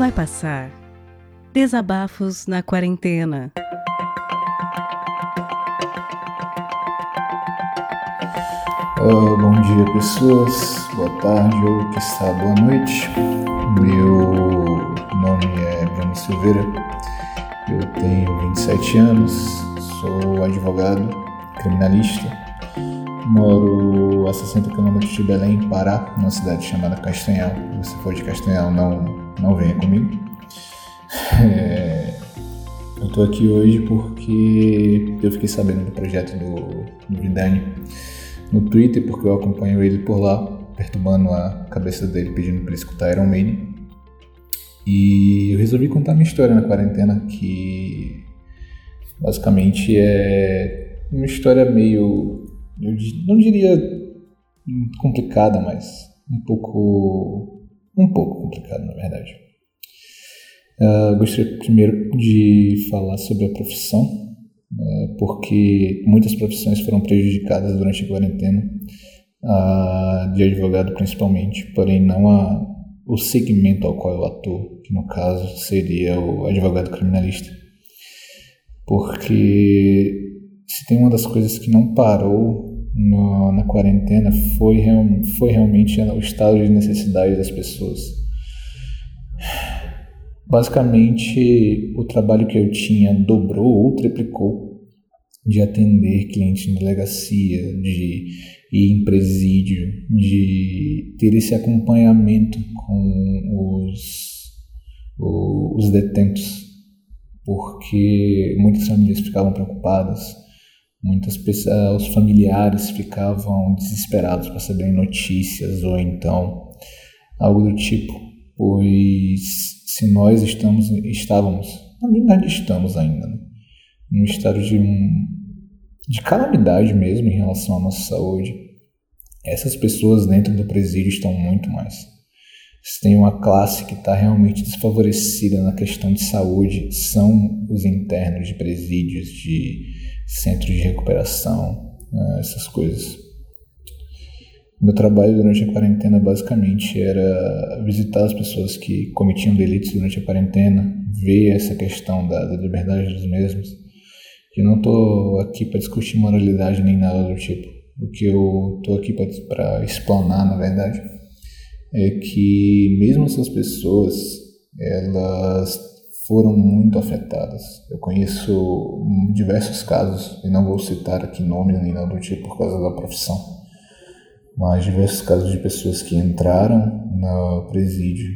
vai passar. Desabafos na quarentena. Uh, bom dia, pessoas. Boa tarde ou que está boa noite. Meu nome é Bruno Silveira. Eu tenho 27 anos, sou advogado, criminalista. Moro a 60 km de Belém, Pará, numa cidade chamada Castanhal. Se você for de Castanhal, não, não venha comigo. É, eu estou aqui hoje porque eu fiquei sabendo do projeto do, do Vidani no Twitter, porque eu acompanho ele por lá, perturbando a cabeça dele, pedindo para ele escutar Iron Maiden. E eu resolvi contar minha história na quarentena, que basicamente é uma história meio, eu não diria complicada, mas um pouco, um pouco complicada na verdade. Uh, gostaria primeiro de falar sobre a profissão, uh, porque muitas profissões foram prejudicadas durante a quarentena, uh, de advogado principalmente, porém não a, o segmento ao qual eu atuo, que no caso seria o advogado criminalista. Porque se tem uma das coisas que não parou no, na quarentena foi, real, foi realmente o estado de necessidade das pessoas. Basicamente, o trabalho que eu tinha dobrou ou triplicou de atender clientes em delegacia, de ir em presídio, de ter esse acompanhamento com os, os detentos, porque muitas famílias ficavam preocupadas, muitas pessoas, os familiares ficavam desesperados para saber notícias ou então algo do tipo, pois se nós estamos, estávamos, na verdade estamos ainda, né? em um estado de, de calamidade mesmo em relação à nossa saúde, essas pessoas dentro do presídio estão muito mais. Se tem uma classe que está realmente desfavorecida na questão de saúde, são os internos de presídios, de centros de recuperação, né? essas coisas. Meu trabalho durante a quarentena basicamente era visitar as pessoas que cometiam delitos durante a quarentena, ver essa questão da, da liberdade dos mesmos. Eu não estou aqui para discutir moralidade nem nada do tipo. O que eu estou aqui para explanar, na verdade, é que mesmo essas pessoas, elas foram muito afetadas. Eu conheço diversos casos, e não vou citar aqui nomes nem nada do tipo por causa da profissão mas diversos casos de pessoas que entraram no presídio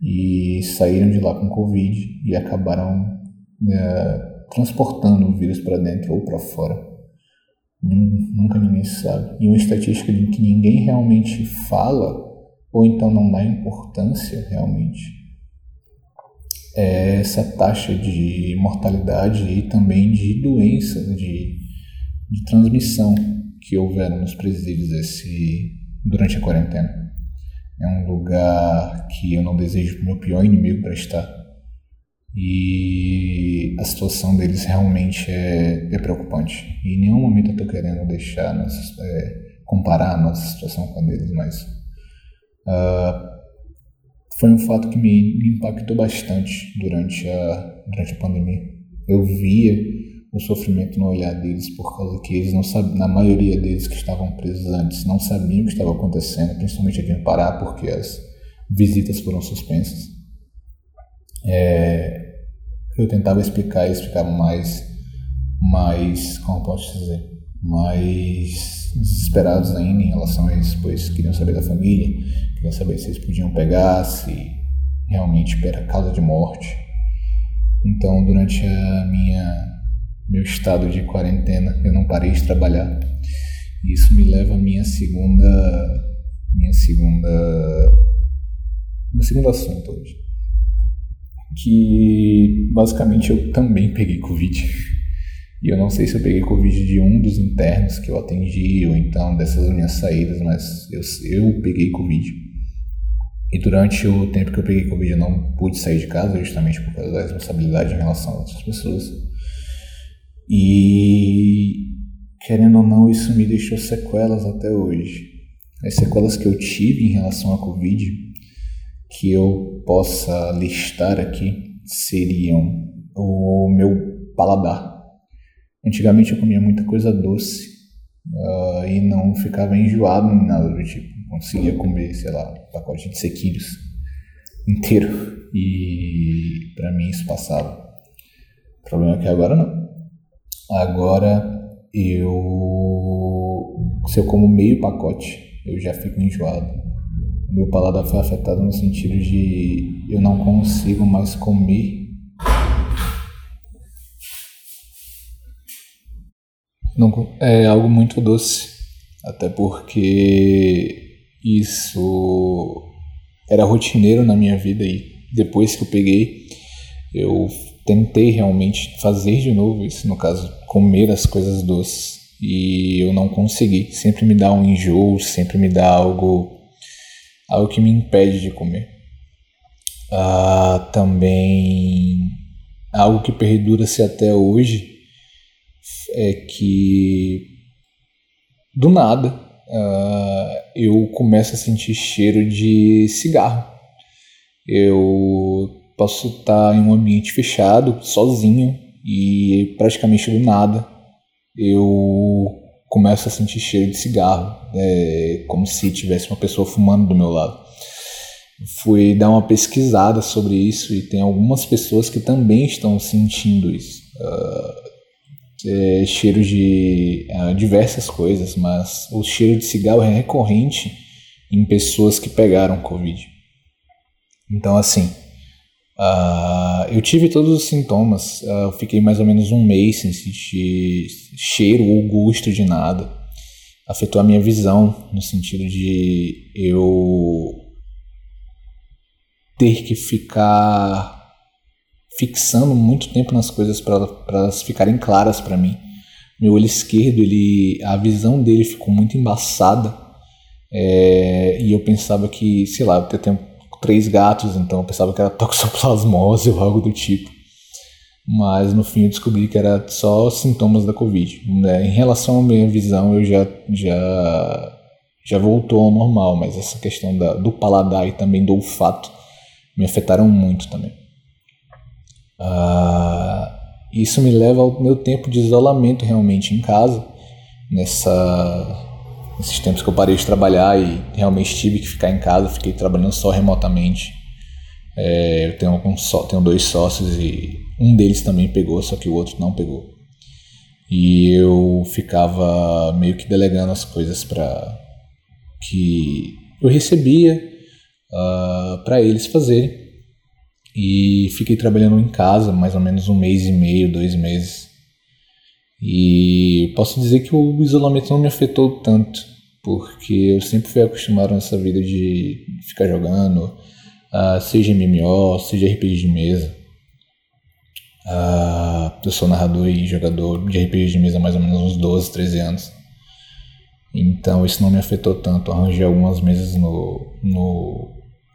e saíram de lá com Covid e acabaram é, transportando o vírus para dentro ou para fora. Nunca ninguém sabe. E uma estatística de que ninguém realmente fala, ou então não dá importância realmente, é essa taxa de mortalidade e também de doença, de, de transmissão que houveram nos presídios esse, durante a quarentena. É um lugar que eu não desejo para o meu pior inimigo para estar. E a situação deles realmente é, é preocupante. E em nenhum momento eu estou querendo deixar, nossa, é, comparar a nossa situação com a deles, mas uh, foi um fato que me, impactou bastante durante a, durante a pandemia. Eu via o sofrimento no olhar deles por causa que eles não sabiam, na maioria deles que estavam presos antes, não sabiam o que estava acontecendo, principalmente aqui no Pará, porque as visitas foram suspensas. É, eu tentava explicar, eles ficavam mais, mais, como posso dizer, mais desesperados ainda em relação a isso, pois queriam saber da família, queriam saber se eles podiam pegar, se realmente era causa de morte. Então, durante a minha meu estado de quarentena, eu não parei de trabalhar. E isso me leva à minha segunda minha segunda meu segundo assunto hoje. Que basicamente eu também peguei covid. E eu não sei se eu peguei covid de um dos internos que eu atendi ou então dessas minhas saídas, mas eu, eu peguei covid. E durante o tempo que eu peguei covid eu não pude sair de casa justamente por causa da responsabilidade em relação a outras pessoas. E, querendo ou não, isso me deixou sequelas até hoje. As sequelas que eu tive em relação à Covid, que eu possa listar aqui seriam o meu paladar. Antigamente eu comia muita coisa doce uh, e não ficava enjoado nem nada do tipo. Conseguia comer, sei lá, um pacote de sequilhos inteiro e para mim isso passava. O problema é que agora não. Agora eu se eu como meio pacote, eu já fico enjoado. Meu paladar foi afetado no sentido de eu não consigo mais comer não, é algo muito doce, até porque isso era rotineiro na minha vida e depois que eu peguei, eu tentei realmente fazer de novo isso, no caso, comer as coisas doces. E eu não consegui. Sempre me dá um enjoo, sempre me dá algo, algo que me impede de comer. Ah, também algo que perdura-se até hoje é que do nada uh, eu começo a sentir cheiro de cigarro. Eu posso estar em um ambiente fechado, sozinho, e praticamente do nada eu começo a sentir cheiro de cigarro, é, como se tivesse uma pessoa fumando do meu lado. Fui dar uma pesquisada sobre isso e tem algumas pessoas que também estão sentindo isso. Uh, é, cheiro de uh, diversas coisas, mas o cheiro de cigarro é recorrente em pessoas que pegaram Covid. Então, assim, uh, eu tive todos os sintomas, uh, eu fiquei mais ou menos um mês sem sentir cheiro ou gosto de nada. Afetou a minha visão, no sentido de eu ter que ficar fixando muito tempo nas coisas para elas ficarem claras para mim. Meu olho esquerdo, ele, a visão dele ficou muito embaçada é, e eu pensava que, sei lá, eu tenho três gatos, então eu pensava que era toxoplasmose ou algo do tipo. Mas no fim eu descobri que era só sintomas da Covid. Né? Em relação à minha visão, eu já, já, já voltou ao normal, mas essa questão da, do paladar e também do olfato me afetaram muito também. Uh, isso me leva ao meu tempo de isolamento realmente em casa, nessa, nesses tempos que eu parei de trabalhar e realmente tive que ficar em casa, fiquei trabalhando só remotamente. É, eu tenho, um só, tenho dois sócios e um deles também pegou, só que o outro não pegou. E eu ficava meio que delegando as coisas para que eu recebia uh, ah, para eles fazerem e fiquei trabalhando em casa mais ou menos um mês e meio, dois meses. E posso dizer que o isolamento não me afetou tanto, porque eu sempre fui acostumado nessa vida de ficar jogando, uh, seja MMO, seja RPG de mesa. Uh, eu sou narrador e jogador de RPG de mesa há mais ou menos uns 12, 13 anos. Então isso não me afetou tanto. Arranjei algumas mesas no, no,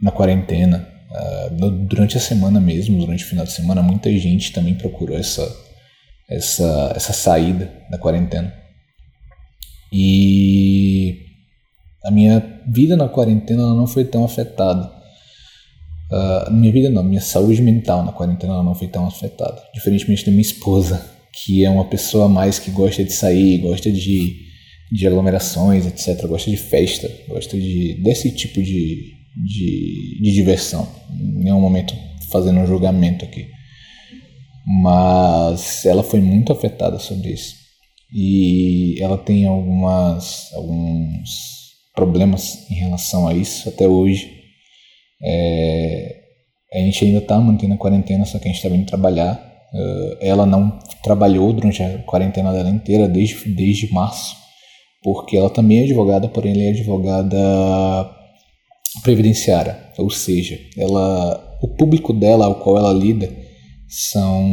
na quarentena Uh, durante a semana mesmo, durante o final de semana, muita gente também procurou essa, essa, essa saída da quarentena. E a minha vida na quarentena não foi tão afetada. Uh, minha vida não, minha saúde mental na quarentena não foi tão afetada. Diferentemente da minha esposa, que é uma pessoa mais que gosta de sair, gosta de, de aglomerações, etc. Gosta de festa, gosta de, desse tipo de, de, de diversão. Em nenhum momento fazendo um julgamento aqui. Mas ela foi muito afetada sobre isso. E ela tem algumas, alguns problemas em relação a isso até hoje. É, a gente ainda está mantendo a quarentena, só que a gente está vindo trabalhar. Uh, ela não trabalhou durante a quarentena dela inteira, desde, desde março, porque ela também é advogada, porém ela é advogada previdenciária, ou seja, ela, o público dela ao qual ela lida são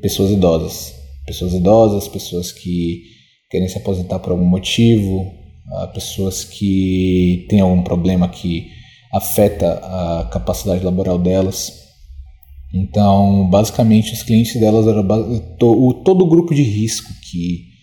pessoas idosas, pessoas idosas, pessoas que querem se aposentar por algum motivo, ah, pessoas que têm algum problema que afeta a capacidade laboral delas. Então, basicamente, os clientes delas eram todo o grupo de risco que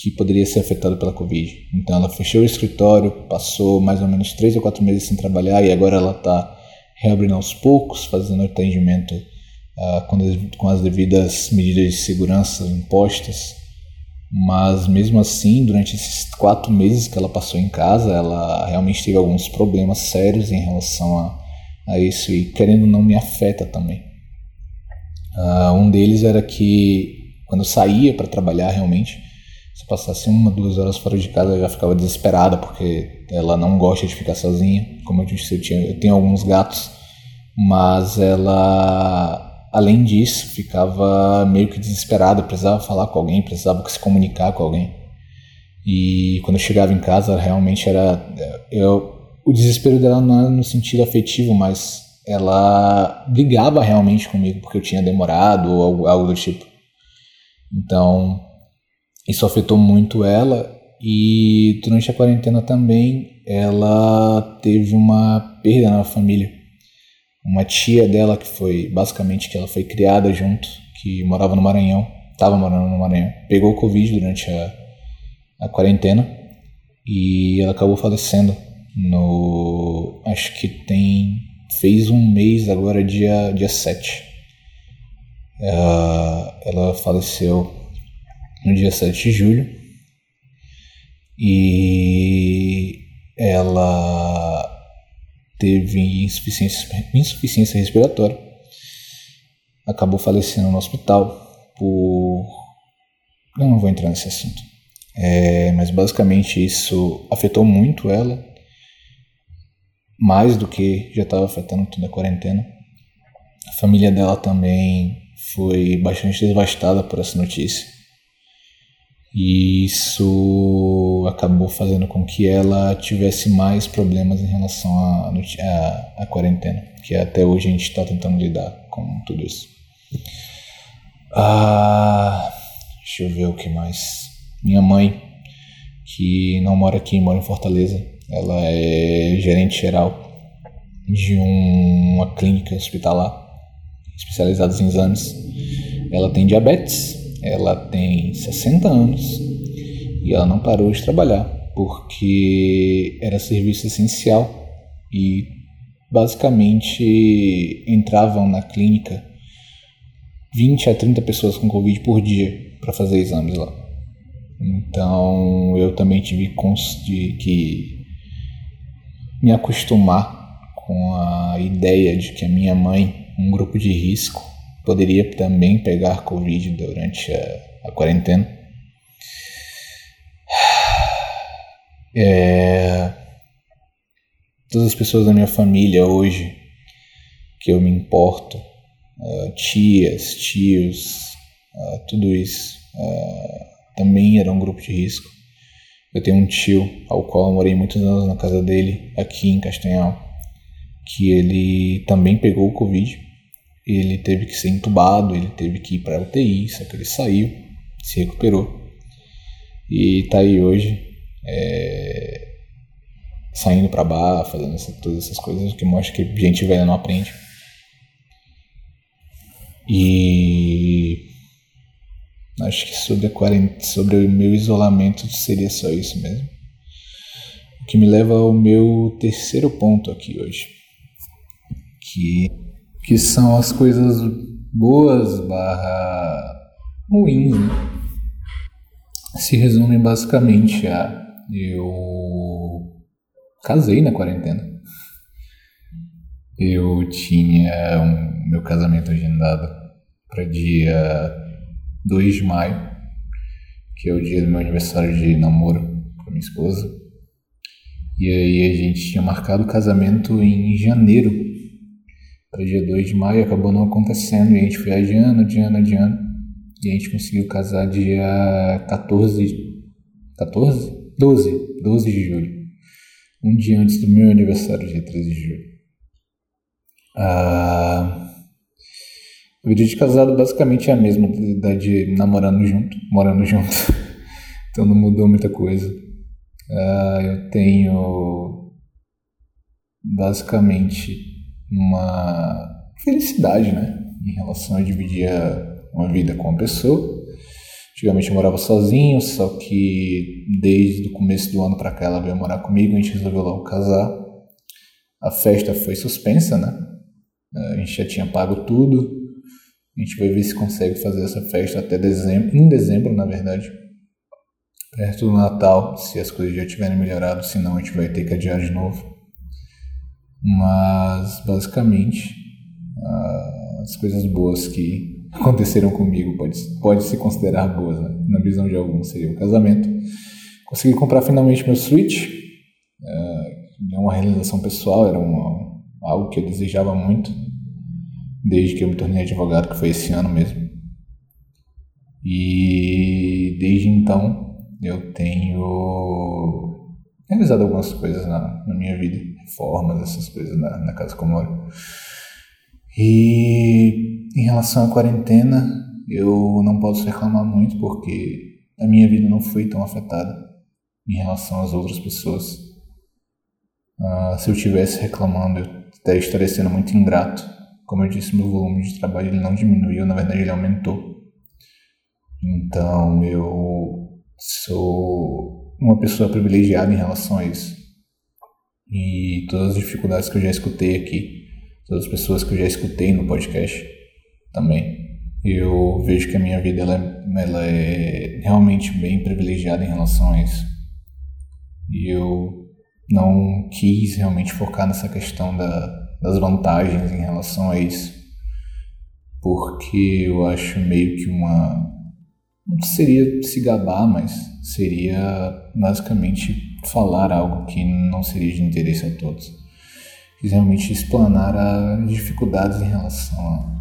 que poderia ser afetado pela Covid. Então ela fechou o escritório, passou mais ou menos três ou quatro meses sem trabalhar e agora ela está reabrindo aos poucos, fazendo atendimento uh, com, com as devidas medidas de segurança impostas. Mas mesmo assim, durante esses quatro meses que ela passou em casa, ela realmente teve alguns problemas sérios em relação a, a isso e querendo não me afeta também. Uh, um deles era que quando saía para trabalhar realmente, se passasse uma, duas horas fora de casa, eu já ficava desesperada porque ela não gosta de ficar sozinha. Como eu disse, eu, tinha, eu tenho alguns gatos, mas ela além disso, ficava meio que desesperada, precisava falar com alguém, precisava se comunicar com alguém. E quando eu chegava em casa, realmente era. Eu, o desespero dela não era no sentido afetivo, mas ela brigava realmente comigo porque eu tinha demorado ou algo, algo do tipo. Então, isso afetou muito ela. E durante a quarentena também, ela teve uma perda na família uma tia dela que foi basicamente que ela foi criada junto, que morava no Maranhão, estava morando no Maranhão, pegou Covid durante a, a quarentena e ela acabou falecendo no. Acho que tem. Fez um mês agora, dia, dia 7. Ela, ela faleceu no dia 7 de julho. E ela teve insuficiência, insuficiência respiratória, acabou falecendo no hospital por. Eu não vou entrar nesse assunto. É, mas basicamente isso afetou muito ela, mais do que já estava afetando toda a quarentena. A família dela também foi bastante devastada por essa notícia. E isso acabou fazendo com que ela tivesse mais problemas em relação à, à, à quarentena, que até hoje a gente está tentando lidar com tudo isso. Ah, deixa eu ver o que mais. Minha mãe, que não mora aqui, mora em Fortaleza, ela é gerente geral de uma clínica hospitalar especializada em exames. Ela tem diabetes ela tem 60 anos e ela não parou de trabalhar porque era serviço essencial e basicamente entravam na clínica 20 a 30 pessoas com Covid por dia para fazer exames lá. Então eu também tive que me acostumar com a ideia de que a minha mãe, um grupo de risco, poderia também pegar Covid durante a, a quarentena. É, todas as pessoas da minha família hoje que eu me importo, uh, tias, tios, uh, tudo isso, uh, também era um grupo de risco. Eu tenho um tio ao qual eu morei muitos anos na casa dele, aqui em Castanhal, que ele também pegou o Covid ele teve que ser entubado, ele teve que ir para UTI, só que ele saiu, se recuperou e está aí hoje é, saindo para bar, fazendo essa, todas essas coisas, que mostra que gente velha não aprende. E acho que sobre, sobre o meu isolamento seria só isso mesmo. O que me leva ao meu terceiro ponto aqui hoje, que que são as coisas boas barra ruins, né? se resumem basicamente a eu casei na quarentena. Eu tinha um, meu casamento agendado para dia 2 de maio, que é o dia do meu aniversário de namoro com minha esposa. E aí a gente tinha marcado o casamento em janeiro para dia 2 de maio, acabou não acontecendo e a gente foi adiando, adiando, adiando. E a gente conseguiu casar dia 14, 14? 12, 12 de julho. Um dia antes do meu aniversário, dia 13 de julho. Ah, a vida de casado basicamente é a mesma da de namorando junto, morando junto. então não mudou muita coisa. Ah, eu tenho basicamente uma felicidade, né? Em relação a dividir uma vida com uma pessoa. Antigamente eu morava sozinho, só que desde o começo do ano para cá ela veio morar comigo, a gente resolveu logo casar. A festa foi suspensa, né? A gente já tinha pago tudo. A gente vai ver se consegue fazer essa festa até dezembro, em dezembro, na verdade, perto do Natal, se as coisas já tiverem melhorado, senão a gente vai ter que adiar de novo. Mas, basicamente, as coisas boas que aconteceram comigo pode, pode se considerar boas, né? na visão de alguns seria o casamento. Consegui comprar finalmente meu Switch, é uma realização pessoal, era uma, algo que eu desejava muito desde que eu me tornei advogado, que foi esse ano mesmo. E desde então eu tenho realizado algumas coisas na, na minha vida, reformas, essas coisas na, na casa que eu moro. E em relação à quarentena, eu não posso reclamar muito porque a minha vida não foi tão afetada em relação às outras pessoas. Uh, se eu estivesse reclamando, eu até estaria sendo muito ingrato como eu disse, meu volume de trabalho ele não diminuiu, na verdade ele aumentou. Então eu sou uma pessoa privilegiada em relação a isso. E todas as dificuldades que eu já escutei aqui, todas as pessoas que eu já escutei no podcast também, eu vejo que a minha vida ela, é, ela é realmente bem privilegiada em relação a isso. E eu não quis realmente focar nessa questão da, das vantagens em relação a isso, porque eu acho meio que uma. Não seria se gabar, mas seria basicamente falar algo que não seria de interesse a todos. Quis realmente explanar as dificuldades em relação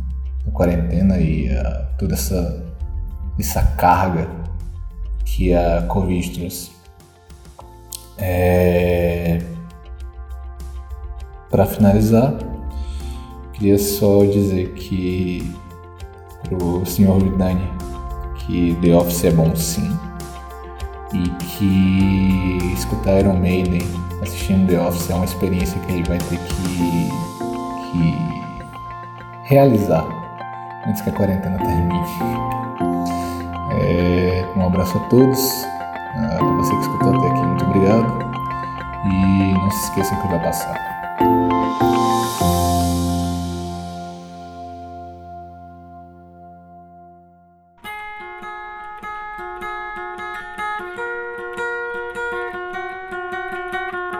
à quarentena e a toda essa, essa carga que a Covid trouxe. É, para finalizar, queria só dizer que pro senhor Vidani que The Office é bom sim e que escutar Iron Maiden assistindo The Office é uma experiência que ele vai ter que, que realizar antes que a quarentena termine. É, um abraço a todos, a você que escutou até aqui, muito obrigado e não se esqueçam que vai passar.